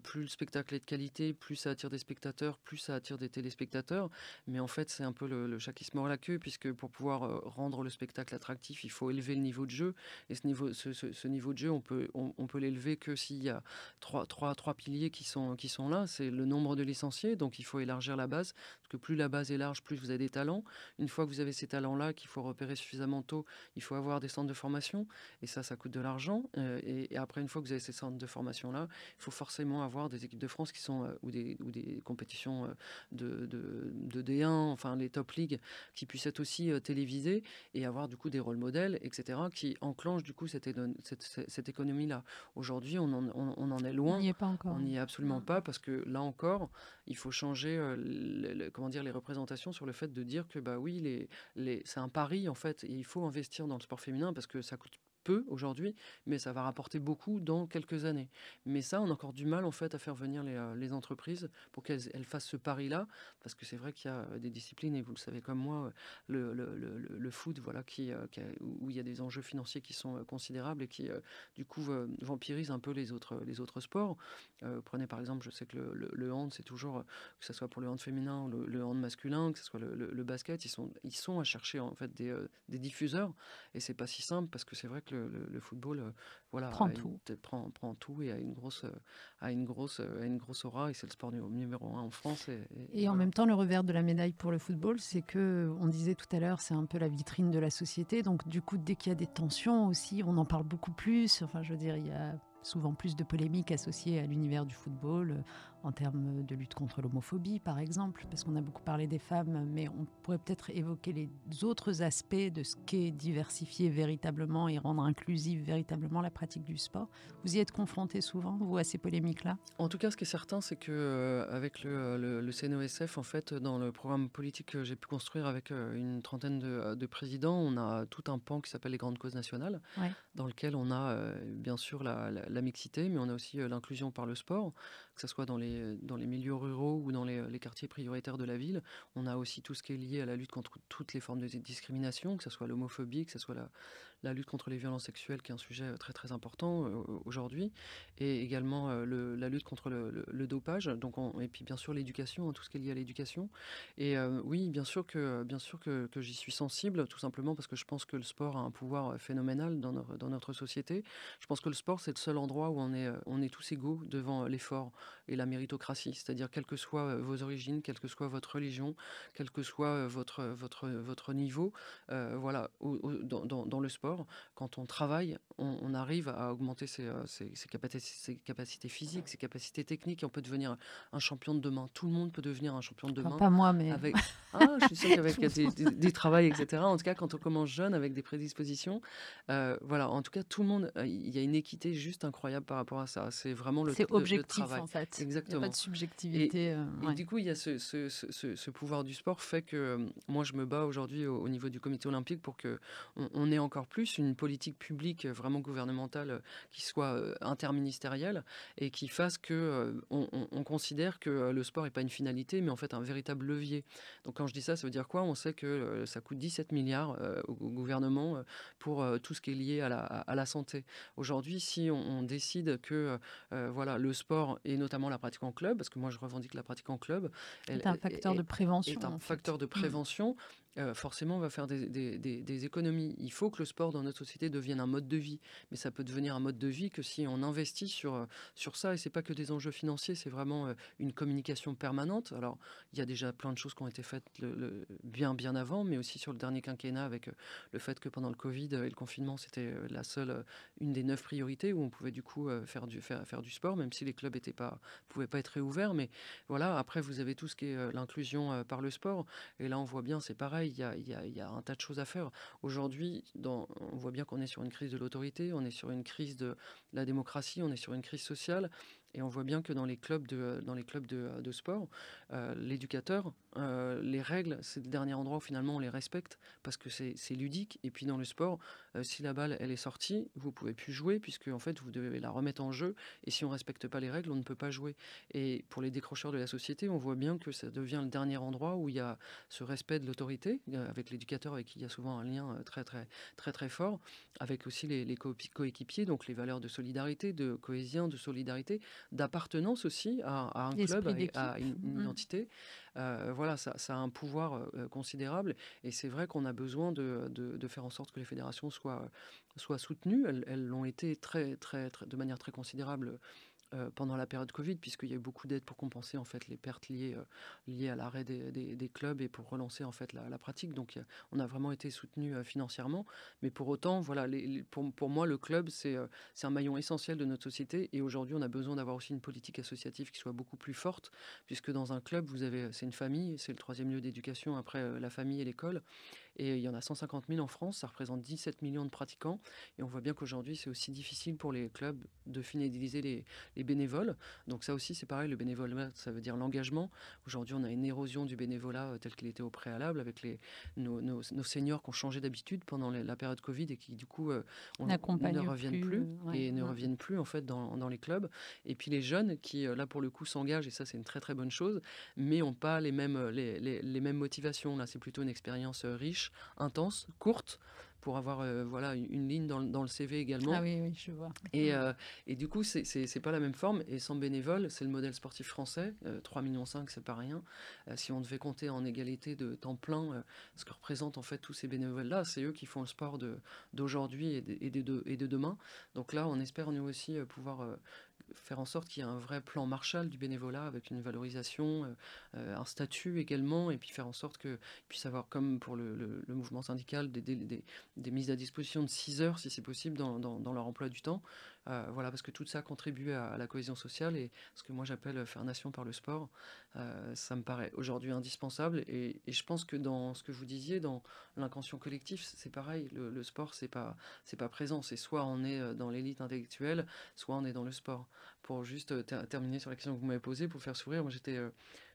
plus le spectacle est de qualité, plus ça attire des spectateurs, plus ça attire des téléspectateurs. Mais en fait, c'est un peu le, chat qui se mord la queue, puisque pour pouvoir euh, rendre le spectacle attractif, il faut élever le niveau de jeu. Et ce niveau, ce, niveau de jeu, on peut, on, peut l'élever que s'il y a trois, trois, trois piliers qui sont, qui sont là. C'est le nombre de licenciés, donc il faut élargir la base, parce que plus la base est large, plus vous avez des talents. Une fois que vous avez ces talents-là, qu'il faut repérer suffisamment tôt, il faut avoir des centres de formation, et ça, ça coûte de l'argent. Euh, et, après, une fois que vous avez ces centres de formation-là, il faut forcément avoir des équipes de France qui sont, euh, ou, des, ou des compétitions de D1, enfin les top leagues, qui puissent être aussi télévisés et avoir du coup des rôles modèles, etc., qui enclenchent du coup cette, cette, économie-là. Aujourd'hui, on, on, en est loin. On n'y est pas encore. On n'y est absolument pas parce que là encore, il faut changer euh, comment dire, les représentations sur le fait de dire que bah oui, les, les, c'est un pari en fait et il faut investir dans le sport féminin parce que ça coûte peu aujourd'hui, mais ça va rapporter beaucoup dans quelques années. Mais ça, on a encore du mal en fait à faire venir les, euh, entreprises pour qu'elles fassent ce pari-là, parce que c'est vrai qu'il y a euh, des disciplines, et vous le savez comme moi, le, le, foot, voilà, qui, euh, où il y a des enjeux financiers qui sont considérables et qui, du coup, vampirisent un peu les autres, les autres sports. prenez par exemple, je sais que le, hand, c'est toujours, que ce soit pour le hand féminin, le, le hand masculin, que ce soit le, basket, ils sont, ils sont à chercher en fait des, des diffuseurs, et c'est pas si simple parce que c'est vrai que le, football euh, voilà, prend, tout. prend, prend, tout et a une grosse, a une grosse, a une grosse aura et c'est le sport numéro un en France. Et, en même temps, le revers de la médaille pour le football, c'est que, on disait tout à l'heure, c'est un peu la vitrine de la société. Donc, du coup, dès qu'il y a des tensions aussi, on en parle beaucoup plus. Enfin, je veux dire, il y a souvent plus de polémiques associées à l'univers du football en termes de lutte contre l'homophobie, par exemple, parce qu'on a beaucoup parlé des femmes, mais on pourrait peut-être évoquer les autres aspects de ce qu'est diversifier véritablement et rendre inclusive véritablement la pratique du sport. Vous y êtes confronté souvent, vous, à ces polémiques-là? En tout cas, ce qui est certain, c'est que euh, avec le, le, CNOSF, en fait, dans le programme politique que j'ai pu construire avec euh, une trentaine de, de, présidents, on a tout un pan qui s'appelle les grandes causes nationales, dans lequel on a euh, bien sûr la, la, mixité, mais on a aussi l'inclusion par le sport que ce soit dans les, dans les milieux ruraux ou dans les, quartiers prioritaires de la ville. On a aussi tout ce qui est lié à la lutte contre toutes les formes de discrimination, que ce soit l'homophobie, que ce soit la, lutte contre les violences sexuelles, qui est un sujet euh, très très important euh, aujourd'hui, et également euh, la lutte contre le, dopage, donc et puis bien sûr l'éducation, hein, tout ce qui est lié à l'éducation. Et oui, bien sûr que, que, j'y suis sensible, tout simplement parce que je pense que le sport a un pouvoir phénoménal dans, notre société. Je pense que le sport, c'est le seul l'endroit où on est, on est tous égaux devant l'effort et la méritocratie. C'est-à-dire, quelles que soient vos origines, quelle que soit votre religion, quel que soit votre, votre, votre niveau, voilà, dans, dans, le sport, quand on travaille, on, arrive à augmenter ses, ses, ses, capacités, ses, capacités, physiques, ses capacités techniques, et on peut devenir un champion de demain. Tout le monde peut devenir un champion de demain. pas moi, mais... Avec... Ah, je suis sûre qu'avec des, des, etc. En tout cas, quand on commence jeune, avec des prédispositions, voilà, en tout cas, tout le monde, il y a une équité juste incroyable par rapport à ça. C'est vraiment le, C'est objectif, travail. en fait. Exactement. Il n'y a pas de subjectivité. Et, du coup, il y a ce, ce, ce, ce, pouvoir du sport fait que moi, je me bats aujourd'hui au, niveau du comité olympique pour que on, ait encore plus une politique publique vraiment gouvernementale qui soit interministérielle et qui fasse que on, on, considère que le sport n'est pas une finalité, mais en fait un véritable levier. Donc quand je dis ça, ça veut dire quoi? On sait que ça coûte 17 milliards au gouvernement pour tout ce qui est lié à la, à la santé. Aujourd'hui, si on, décide que voilà le sport et notamment la pratique en club, parce que moi je revendique la pratique en club, est un facteur de prévention. Est un facteur de mmh. Prévention forcément, on va faire des, économies. Il faut que le sport dans notre société devienne un mode de vie, mais ça peut devenir un mode de vie que si on investit sur, sur ça. Et c'est pas que des enjeux financiers, c'est vraiment une communication permanente. Alors, il y a déjà plein de choses qui ont été faites bien bien avant, mais aussi sur le dernier quinquennat avec le fait que pendant le Covid et le confinement, c'était la seule, une des neuf priorités où on pouvait du coup faire du faire, faire du sport, même si les clubs étaient pas pouvaient pas être réouverts. Mais voilà, après vous avez tout ce qui est l'inclusion par le sport, et là on voit bien, c'est pareil il y a, un tas de choses à faire. Aujourd'hui, on voit bien qu'on est sur une crise de l'autorité, on est sur une crise de la démocratie, on est sur une crise sociale. Et on voit bien que dans les clubs de, dans les clubs de, sport, euh, l'éducateur, euh, les règles, c'est le dernier endroit où finalement on les respecte parce que c'est ludique. Et puis dans le sport, euh, si la balle elle est sortie, vous pouvez plus jouer puisque en fait vous devez la remettre en jeu. Et si on respecte pas les règles, on ne peut pas jouer. Et pour les décrocheurs de la société, on voit bien que ça devient le dernier endroit où il y a ce respect de l'autorité avec l'éducateur avec qui il y a souvent un lien très très très très fort, avec aussi les coéquipiers, donc les valeurs de solidarité, de cohésion, de solidarité d'appartenance aussi à, un club, à, une, mmh. identité. Euh, voilà, ça, a un pouvoir euh, considérable et c'est vrai qu'on a besoin de, faire en sorte que les fédérations soient, soient soutenues. Elles l'ont été très, très, très, de manière très considérable euh, pendant la période Covid, puisqu'il y a eu beaucoup d'aides pour compenser en fait les pertes liées, euh, liées à l'arrêt des, clubs et pour relancer en fait la, pratique. Donc on a vraiment été soutenu euh, financièrement, mais pour autant, voilà, pour, pour, moi le club c'est c'est un maillon essentiel de notre société. Et aujourd'hui on a besoin d'avoir aussi une politique associative qui soit beaucoup plus forte, puisque dans un club vous avez c'est une famille, c'est le troisième lieu d'éducation après la famille et l'école, et il y en a 150 000 en France, ça représente 17 millions de pratiquants. Et on voit bien qu'aujourd'hui, c'est aussi difficile pour les clubs de fidéliser les, les bénévoles. Donc ça aussi, c'est pareil, le bénévolat, ça veut dire l'engagement. Aujourd'hui, on a une érosion du bénévolat euh, tel qu'il était au préalable, avec les, nos, nos, seniors qui ont changé d'habitude pendant la période Covid et qui, du coup, euh, on, ne reviennent plus, et ne reviennent plus, en fait, dans, dans, les clubs. Et puis les jeunes qui, euh, là, pour le coup, s'engagent, et ça, c'est une très, très bonne chose, mais n'ont pas les mêmes, les, les, les mêmes motivations. Là, c'est plutôt une expérience riche intense, courte, pour avoir euh, voilà une, ligne dans, dans, le CV également. Ah oui, oui, je vois. Et, euh, et du coup, c'est pas la même forme. Et sans bénévole, c'est le modèle sportif français. 3,5 euh, millions, c'est pas rien. si on devait compter en égalité de temps plein, ce que représentent en fait tous ces bénévoles-là, c'est eux qui font le sport d'aujourd'hui et, de, et, de, et de demain. Donc là, on espère nous aussi pouvoir faire en sorte qu'il y ait un vrai plan Marshall du bénévolat avec une valorisation, euh, euh, un statut également, et puis faire en sorte qu'il puisse avoir, comme pour le, mouvement syndical, des, mises à disposition de 6 heures, si c'est possible, dans, leur emploi du temps. Euh, voilà, parce que tout ça contribue à, la cohésion sociale et ce que moi j'appelle faire nation par le sport, ça me paraît aujourd'hui indispensable. Et, je pense que dans ce que vous disiez, dans l'inconscient collectif, c'est pareil. Le, sport, c'est pas, c'est pas présent. C'est soit on est dans l'élite intellectuelle, soit on est dans le sport pour juste euh, terminer sur la question que vous m'avez posée, pour faire sourire, moi j'étais euh,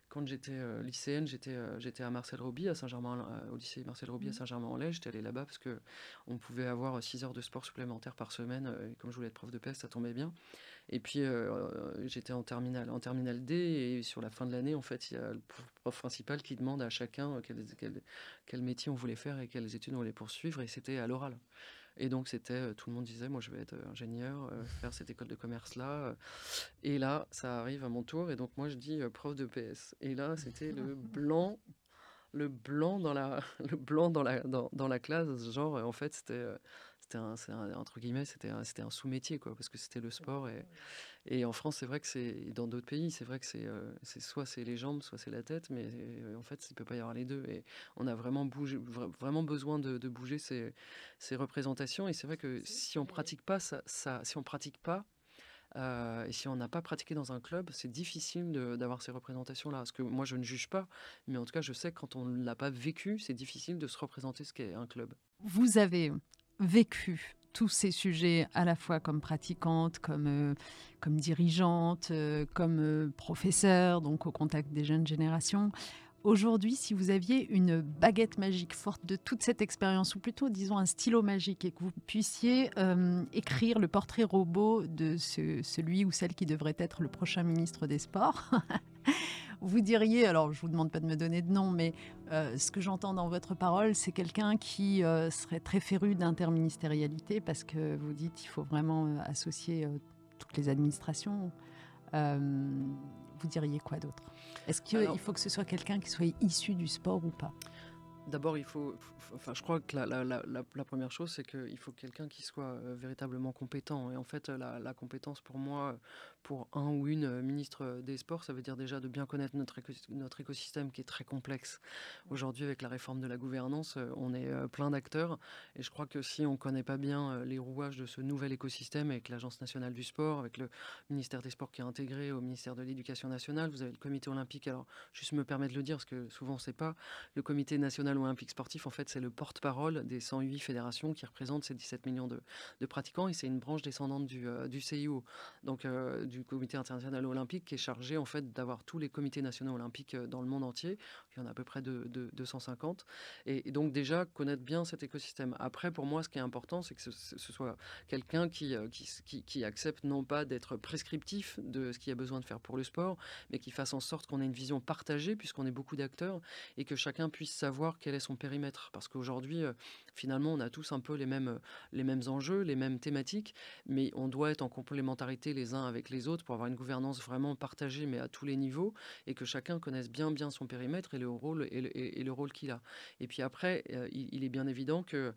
quand j'étais euh, lycéenne, j'étais j'étais à Marcel Roby, à Saint-Germain, au lycée Marcel Roby à mmh. Saint-Germain-en-Laye. J'étais allé là-bas parce que on pouvait avoir 6 heures de sport supplémentaires par semaine. et comme je voulais être prof de peste, ça tombait bien. Et puis j'étais en terminale, en terminale D, et sur la fin de l'année, en fait, il y a le prof principal qui demande à chacun quel, quel, quel métier on voulait faire et quelles études on voulait poursuivre, et c'était à l'oral. Et donc, c'était, euh, tout le monde disait, moi, je vais être euh, ingénieur, euh, faire cette école de commerce-là. Et là, ça arrive à mon tour. Et donc, moi, je dis prof de PS. Et là, c'était le blanc le blanc dans la le blanc dans la dans, dans la classe genre en fait c'était c'était un, entre guillemets, c'était un, un sous-métier, quoi, parce que c'était le sport. Et, et en France, c'est vrai que c'est, dans d'autres pays, c'est vrai que c'est, c'est soit c'est les jambes, soit c'est la tête, mais en fait, il peut pas y avoir les deux. Et on a vraiment, bougé, vraiment besoin de, de bouger ces, ces, représentations. Et c'est vrai que si on pratique pas ça, ça si on pratique pas, euh, et si on n'a pas pratiqué dans un club, c'est difficile d'avoir ces représentations-là. Parce que moi, je ne juge pas, mais en tout cas, je sais que quand on ne l'a pas vécu, c'est difficile de se représenter ce qu'est un club. Vous avez vécu tous ces sujets à la fois comme pratiquante, comme, euh, comme dirigeante, euh, comme professeur, donc au contact des jeunes générations. Aujourd'hui, si vous aviez une baguette magique forte de toute cette expérience, ou plutôt disons un stylo magique, et que vous puissiez euh, écrire le portrait robot de celui ou celle qui devrait être le prochain ministre des Sports, vous diriez, alors je ne vous demande pas de me donner de nom, mais euh, ce que j'entends dans votre parole, c'est quelqu'un qui euh, serait très féru d'interministérialité, parce que vous dites qu'il faut vraiment associer toutes les administrations. Vous diriez quoi d'autre? Est-ce qu'il faut que ce soit quelqu'un qui soit issu du sport ou pas? D'abord, il faut, enfin, je crois que la, première chose, c'est qu'il faut quelqu'un qui soit euh, véritablement compétent. Et en fait, la, compétence pour moi, pour un ou une euh, ministre des Sports, ça veut dire déjà de bien connaître notre, notre écosystème qui est très complexe. Aujourd'hui, avec la réforme de la gouvernance, euh, on est plein d'acteurs. Et je crois que si on ne connaît pas bien les rouages de ce nouvel écosystème, avec l'Agence nationale du sport, avec le ministère des Sports qui est intégré au ministère de l'Éducation nationale, vous avez le comité olympique. Alors, juste me permettre de le dire, parce que souvent, on ne sait pas, le comité national olympique sportif, en fait, c'est le porte-parole des 108 fédérations qui représentent ces 17 millions de, pratiquants et c'est une branche descendante du, euh, CIO, donc euh, du Comité international olympique, qui est chargé en fait d'avoir tous les comités nationaux olympiques euh, dans le monde entier. Il y en a à peu près de, 250. Et, donc déjà connaître bien cet écosystème. Après, pour moi, ce qui est important, c'est que ce, soit quelqu'un qui, qui, accepte non pas d'être prescriptif de ce qu'il y a besoin de faire pour le sport, mais qui fasse en sorte qu'on ait une vision partagée, puisqu'on est beaucoup d'acteurs, et que chacun puisse savoir quel est son périmètre. Parce qu'aujourd'hui, euh, finalement, on a tous un peu les mêmes, euh, les mêmes enjeux, les mêmes thématiques, mais on doit être en complémentarité les uns avec les autres pour avoir une gouvernance vraiment partagée, mais à tous les niveaux, et que chacun connaisse bien bien son périmètre et le rôle, et le, rôle qu'il a. Et puis après, euh, il, est bien évident que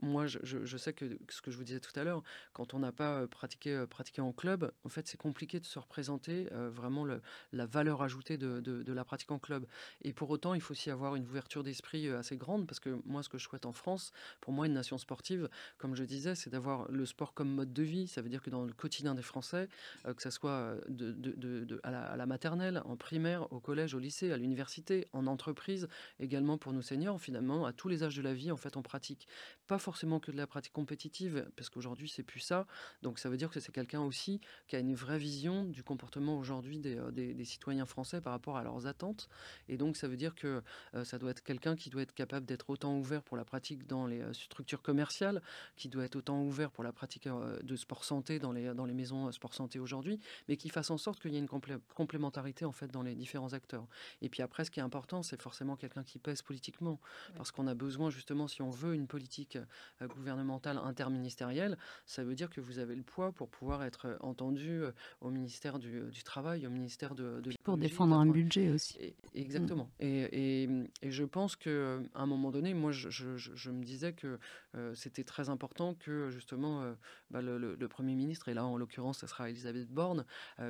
moi, je, sais que ce que je vous disais tout à l'heure, quand on n'a pas pratiqué, pratiqué en club, en fait, c'est compliqué de se représenter vraiment la valeur ajoutée de, de, de la pratique en club. Et pour autant, il faut aussi avoir une ouverture des esprit euh, assez grande parce que moi, ce que je souhaite en France, pour moi, une nation sportive, comme je disais, c'est d'avoir le sport comme mode de vie. Ça veut dire que dans le quotidien des Français, euh, que ce soit euh, à, la, maternelle, en primaire, au collège, au lycée, à l'université, en entreprise, également pour nos seniors, finalement, à tous les âges de la vie, en fait, on pratique. Pas forcément que de la pratique compétitive, parce qu'aujourd'hui, c'est plus ça. Donc, ça veut dire que c'est quelqu'un aussi qui a une vraie vision du comportement aujourd'hui des, citoyens français par rapport à leurs attentes. Et donc, ça veut dire que ça doit être quelqu'un qui doit être capable d'être autant ouvert pour la pratique dans les euh, structures commerciales, qui doit être autant ouvert pour la pratique euh, de sport santé dans les, dans les maisons euh, sport santé aujourd'hui, mais qui fasse en sorte qu'il y ait une complémentarité en fait dans les différents acteurs. Et puis après, ce qui est important, c'est forcément quelqu'un qui pèse politiquement, parce qu'on a besoin justement, si on veut une politique gouvernementale interministérielle, ça veut dire que vous avez le poids pour pouvoir être entendu au ministère du, Travail, au ministère de... pour défendre un budget aussi. exactement. Et, et, et, je pense que euh, un moment donné, moi, je, me disais que euh, c'était très important que justement euh, bah, le, Premier ministre, et là en l'occurrence, ce sera Elisabeth Borne,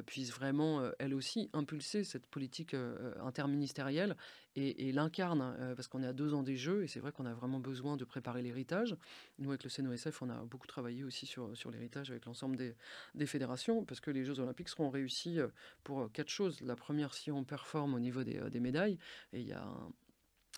puisse vraiment, elle aussi, impulser cette politique interministérielle et, l'incarne, hein, parce qu'on est à deux ans des Jeux, et c'est vrai qu'on a vraiment besoin de préparer l'héritage. Nous, avec le CNOSF, on a beaucoup travaillé aussi sur, l'héritage avec l'ensemble des, des, fédérations, parce que les Jeux olympiques seront réussis pour quatre choses. La première, si on performe au niveau des, des médailles, et il y a un,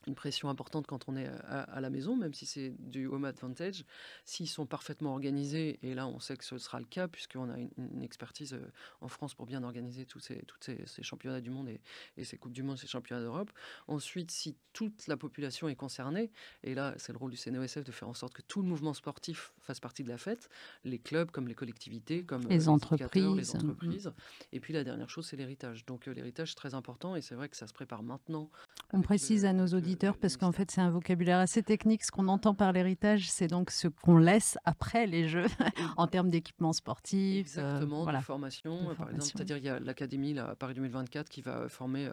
une pression importante quand on est à, la maison, même si c'est du home advantage. S'ils sont parfaitement organisés, et là on sait que ce sera le cas, puisqu'on a une, expertise euh, en France pour bien organiser tous ces, toutes ces, championnats du monde et, ces Coupes du Monde, ces championnats d'Europe. Ensuite, si toute la population est concernée, et là c'est le rôle du CNOSF de faire en sorte que tout le mouvement sportif fasse partie de la fête, les clubs comme les collectivités, comme les, euh, entreprises. les entreprises. Et puis la dernière chose, c'est l'héritage. Donc euh, l'héritage, c'est très important, et c'est vrai que ça se prépare maintenant. On précise à nos auditeurs auditeurs parce qu'en fait, c'est un vocabulaire assez technique. Ce qu'on entend par l'héritage, c'est donc ce qu'on laisse après les Jeux en termes d'équipements sportifs. Exactement, de formation, par exemple. C'est-à-dire, il y a l'Académie à Paris 2024 qui va former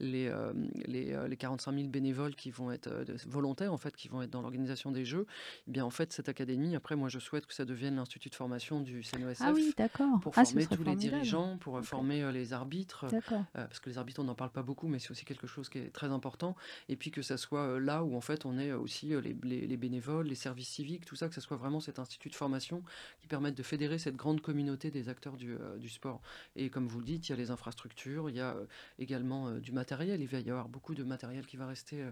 les, les, les 45 000 bénévoles qui vont être volontaires, en fait, qui vont être dans l'organisation des Jeux. Eh bien, en fait, cette académie, après, moi, je souhaite que ça devienne l'institut de formation du CNOSF. Ah oui, d'accord. Pour ah, former tous les dirigeants, pour former les arbitres. parce que les arbitres, on n'en parle pas beaucoup, mais c'est aussi quelque chose qui est très important. Et puis que ça soit là où, en fait, on est aussi les, les, bénévoles, les services civiques, tout ça, que ce soit vraiment cet institut de formation qui permette de fédérer cette grande communauté des acteurs du, du sport. Et comme vous le dites, il y a les infrastructures, il y a également du matériel. Il va y avoir beaucoup de matériel qui va rester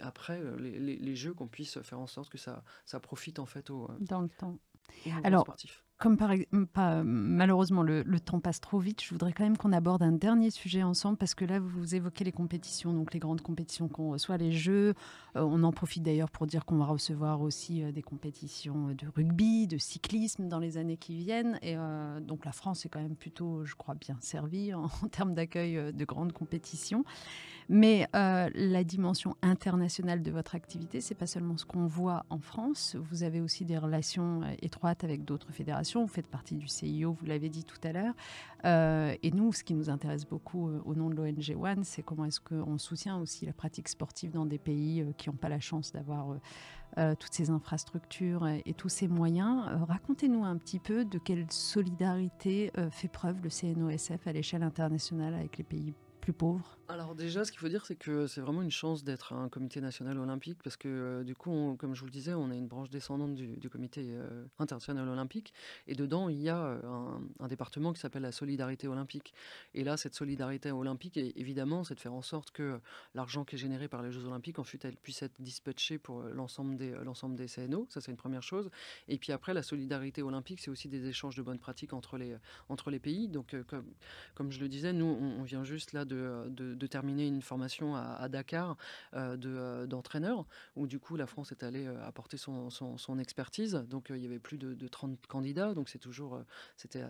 après les, les, jeux, qu'on puisse faire en sorte que ça, ça profite en fait au, dans le temps. Alors, sportif. Comme malheureusement le, temps passe trop vite, je voudrais quand même qu'on aborde un dernier sujet ensemble parce que là vous évoquez les compétitions, donc les grandes compétitions qu'on reçoit, les Jeux. Euh, on en profite d'ailleurs pour dire qu'on va recevoir aussi euh, des compétitions de rugby, de cyclisme dans les années qui viennent. Et euh, donc la France est quand même plutôt, je crois, bien servie en, en termes d'accueil de grandes compétitions. Mais la dimension internationale de votre activité, c'est pas seulement ce qu'on voit en France. Vous avez aussi des relations étroites avec d'autres fédérations vous faites partie du CIO, vous l'avez dit tout à l'heure. Euh, et nous, ce qui nous intéresse beaucoup euh, au nom de l'ONG One, c'est comment est-ce qu'on soutient aussi la pratique sportive dans des pays euh, qui n'ont pas la chance d'avoir toutes ces infrastructures et, tous ces moyens. Racontez-nous un petit peu de quelle solidarité fait preuve le CNOSF à l'échelle internationale avec les pays plus pauvres Alors déjà, ce qu'il faut dire, c'est que c'est vraiment une chance d'être un comité national olympique parce que euh, du coup, comme je vous le disais, on est une branche descendante du, comité euh, international olympique et dedans, il y a euh, un, département qui s'appelle la solidarité olympique. Et là, cette solidarité olympique, évidemment, c'est de faire en sorte que l'argent qui est généré par les Jeux olympiques, ensuite, elle puisse être dispatché pour l'ensemble des, l'ensemble des CNO. Ça, c'est une première chose. Et puis après, la solidarité olympique, c'est aussi des échanges de bonnes pratiques entre les, entre les pays. Donc, comme, je le disais, nous, on vient juste là de, terminer une formation à, Dakar euh, euh, d'entraîneur, où du coup la France est allée euh, apporter son, son, expertise. Donc il y avait plus de, 30 candidats, donc c'est toujours, c'était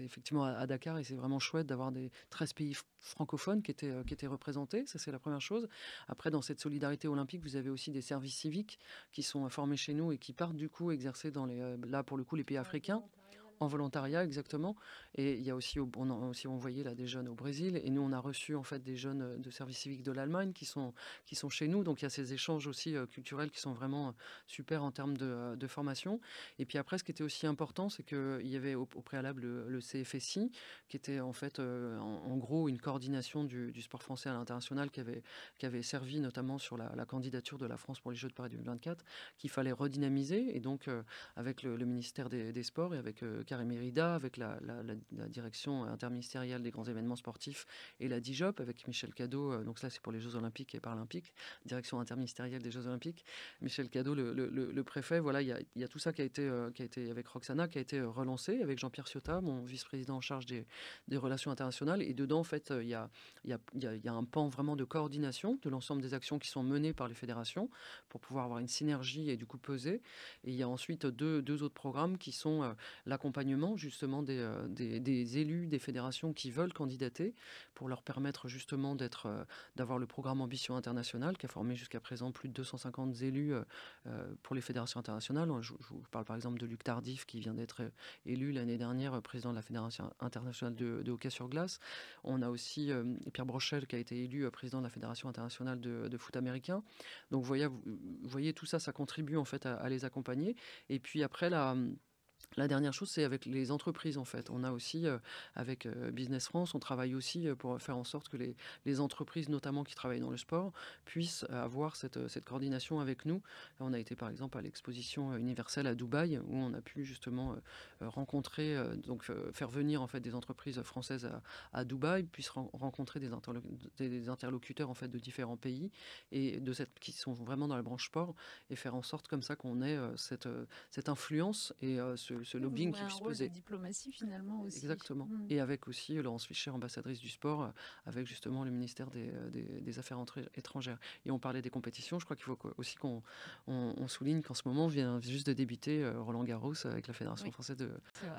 effectivement à, Dakar et c'est vraiment chouette d'avoir des 13 pays francophones qui étaient, qui étaient représentés. Ça, c'est la première chose. Après, dans cette solidarité olympique, vous avez aussi des services civiques qui sont formés chez nous et qui partent du coup exercer dans les, là pour le coup, les pays africains. En volontariat, exactement. Et il y a aussi, on a aussi envoyé là des jeunes au Brésil. Et nous, on a reçu en fait des jeunes euh, de service civique de l'Allemagne qui sont, qui sont chez nous. Donc il y a ces échanges aussi euh, culturels qui sont vraiment euh, super en termes de, formation. Et puis après, ce qui était aussi important, c'est qu'il y avait au, préalable le, CFSI, qui était en fait en, gros une coordination du, sport français à l'international qui avait, qui avait servi notamment sur la, candidature de la France pour les Jeux de Paris 2024, qu'il fallait redynamiser. Et donc, avec le, ministère des, Sports et avec Karim Merida, avec la, direction interministérielle des grands événements sportifs et la DIJOP, avec Michel Cadeau, euh, donc ça c'est pour les Jeux Olympiques et Paralympiques, direction interministérielle des Jeux Olympiques. Michel Cadeau, le, préfet, voilà, il y, a, tout ça qui a, été, euh, qui a été, avec Roxana, qui a été relancé, avec Jean-Pierre Ciotta, mon vice-président en charge des, relations internationales. Et dedans, en fait, il y a, il y, a, un pan vraiment de coordination de l'ensemble des actions qui sont menées par les fédérations pour pouvoir avoir une synergie et du coup peser. Et il y a ensuite deux, deux autres programmes qui sont euh, l'accompagnement justement euh, des, élus des fédérations qui veulent candidater pour leur permettre justement d'être, euh, d'avoir le programme Ambition internationale qui a formé jusqu'à présent plus de 250 élus euh, pour les fédérations internationales. Je, vous parle par exemple de Luc Tardif qui vient d'être élu l'année dernière président de la Fédération internationale de, hockey sur glace. On a aussi Pierre Brochel qui a été élu président de la Fédération internationale de, foot américain. Donc vous voyez, vous voyez, tout ça, ça contribue en fait à, à les accompagner. Et puis après, la la dernière chose, c'est avec les entreprises en fait. On a aussi, euh, avec euh, Business France, on travaille aussi euh, pour faire en sorte que les, entreprises, notamment qui travaillent dans le sport, puissent avoir cette, coordination avec nous. On a été par exemple à l'exposition universelle à Dubaï, où on a pu justement rencontrer, donc faire venir en fait des entreprises françaises à, Dubaï, puissent rencontrer des, des, interlocuteurs en fait de différents pays et de cette, qui sont vraiment dans la branche sport, et faire en sorte comme ça qu'on ait cette, cette influence et ce, lobbying qui puisse peser. diplomatie finalement aussi. Exactement. Mmh. Et avec aussi Laurence Fischer, ambassadrice du sport, avec justement le ministère des, des, Affaires étrangères. Et on parlait des compétitions. Je crois qu'il faut aussi qu'on on, souligne qu'en ce moment vient juste de débuter Roland Garros avec la Fédération française de,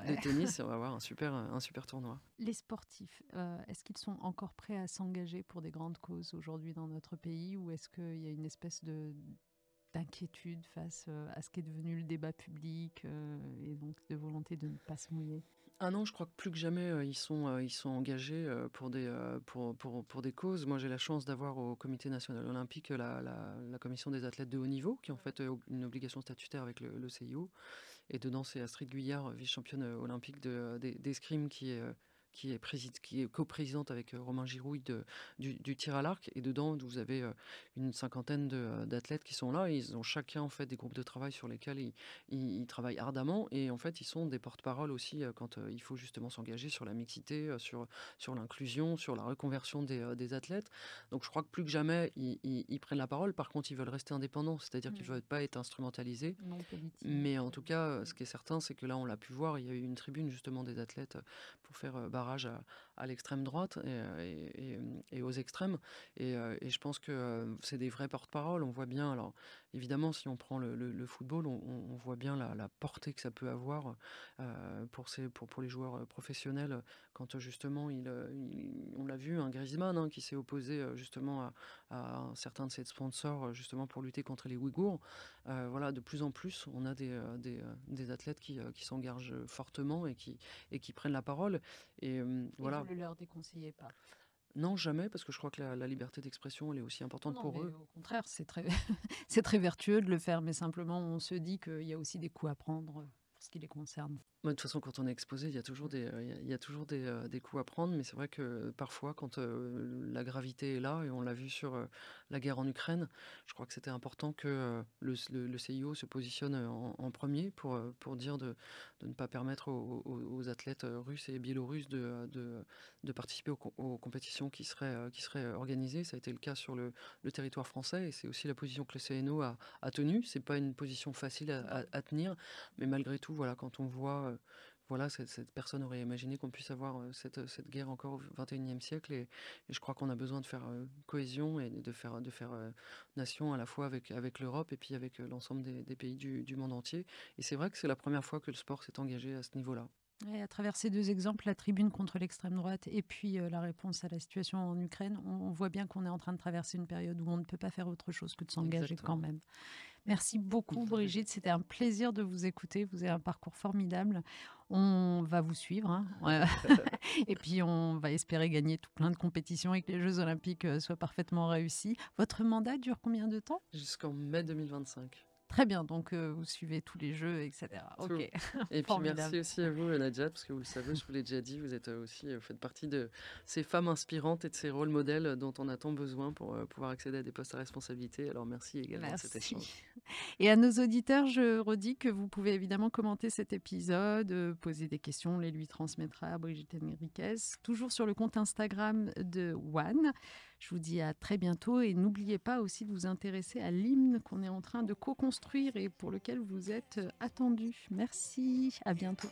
de, tennis. Et on va avoir un super, un super tournoi. Les sportifs, est-ce qu'ils sont encore prêts à s'engager pour des grandes causes aujourd'hui dans notre pays ou est-ce qu'il y a une espèce de d'inquiétude face euh, à ce qui est devenu le débat public euh, et donc de volonté de ne pas se mouiller ah non, je crois que plus que jamais, euh, ils, sont, ils sont engagés pour des, pour, pour, pour, des causes. Moi, j'ai la chance d'avoir au Comité national olympique la, la, commission des athlètes de haut niveau, qui en fait une obligation statutaire avec le, le CIO. Et dedans, c'est Astrid Guyard, vice-championne olympique d'escrime, de, qui est qui est, qui est coprésidente avec euh, Romain Girouille de, du, tir à l'arc. Et dedans, vous avez euh, une cinquantaine euh, d'athlètes qui sont là. ils ont chacun en fait des groupes de travail sur lesquels ils, ils, travaillent ardemment. Et en fait, ils sont des porte-parole aussi quand il faut justement s'engager sur la mixité, sur, sur l'inclusion, sur la reconversion des, des, athlètes. Donc je crois que plus que jamais, ils, ils, prennent la parole. Par contre, ils veulent rester indépendants, c'est-à-dire qu'ils ne veulent pas être instrumentalisés. Mais en tout cas, ce qui est certain, c'est que là, on l'a pu voir, il y a eu une tribune justement des athlètes pour faire barrage à, l'extrême droite et, aux extrêmes. Et, et je pense que c'est des vrais porte-parole. On voit bien, alors évidemment, si on prend le, football, on, voit bien la, portée que ça peut avoir pour, ces, pour, pour les joueurs professionnels quand justement, il, on l'a vu, un Griezmann hein, qui s'est opposé justement à, à, un certain de ses sponsors justement pour lutter contre les Ouïghours. voilà, de plus en plus, on a des, des, athlètes qui s'engagent fortement et qui, et qui prennent la parole. Et, voilà. Ne leur déconseillez pas non, jamais, parce que je crois que la, liberté d'expression, elle est aussi importante pour eux. Au contraire, c'est très, c'est très vertueux de le faire, mais simplement, on se dit qu'il y a aussi des coups à prendre pour ce qui les concerne de toute façon, quand on est exposé, il y a toujours des, euh, il y a toujours des, euh, des coups à prendre, mais c'est vrai que parfois, quand euh, la gravité est là, et on l'a vu sur la guerre en Ukraine, je crois que c'était important que le, le, CIO se positionne en, premier pour, pour dire de, de, ne pas permettre aux, athlètes russes et biélorusses de, de, de participer aux, compétitions qui seraient, qui seraient organisées. Ça a été le cas sur le, territoire français, et c'est aussi la position que le CNO a, a tenue. C'est pas une position facile à, à, tenir, mais malgré tout, voilà, quand on voit voilà, cette, personne aurait imaginé qu'on puisse avoir cette, cette, guerre encore au XXIe siècle. Et, je crois qu'on a besoin de faire cohésion et de faire, de faire nation à la fois avec, avec l'Europe et puis avec l'ensemble des, pays du, du, monde entier. Et c'est vrai que c'est la première fois que le sport s'est engagé à ce niveau-là. Et à travers ces deux exemples, la tribune contre l'extrême droite et puis la réponse à la situation en Ukraine, on, voit bien qu'on est en train de traverser une période où on ne peut pas faire autre chose que de s'engager quand même. Merci beaucoup Brigitte, c'était un plaisir de vous écouter, vous avez un parcours formidable. On va vous suivre hein. et puis on va espérer gagner tout plein de compétitions et que les Jeux olympiques euh, soient parfaitement réussis. Votre mandat dure combien de temps? Jusqu'en mai 2025. Très bien, donc euh, vous suivez tous les jeux, etc. Ok. Et puis merci aussi à vous, Nadia, parce que vous le savez, je vous l'ai déjà dit, vous êtes aussi, vous faites partie de ces femmes inspirantes et de ces rôles modèles dont on a tant besoin pour pouvoir accéder à des postes à responsabilité. Alors merci également merci. de cet échange. Et à nos auditeurs, je redis que vous pouvez évidemment commenter cet épisode, poser des questions, les lui transmettra à Brigitte Enriquez, toujours sur le compte Instagram de One. Je vous dis à très bientôt et n'oubliez pas aussi de vous intéresser à l'hymne qu'on est en train de co-construire et pour lequel vous êtes attendu. Merci, à bientôt.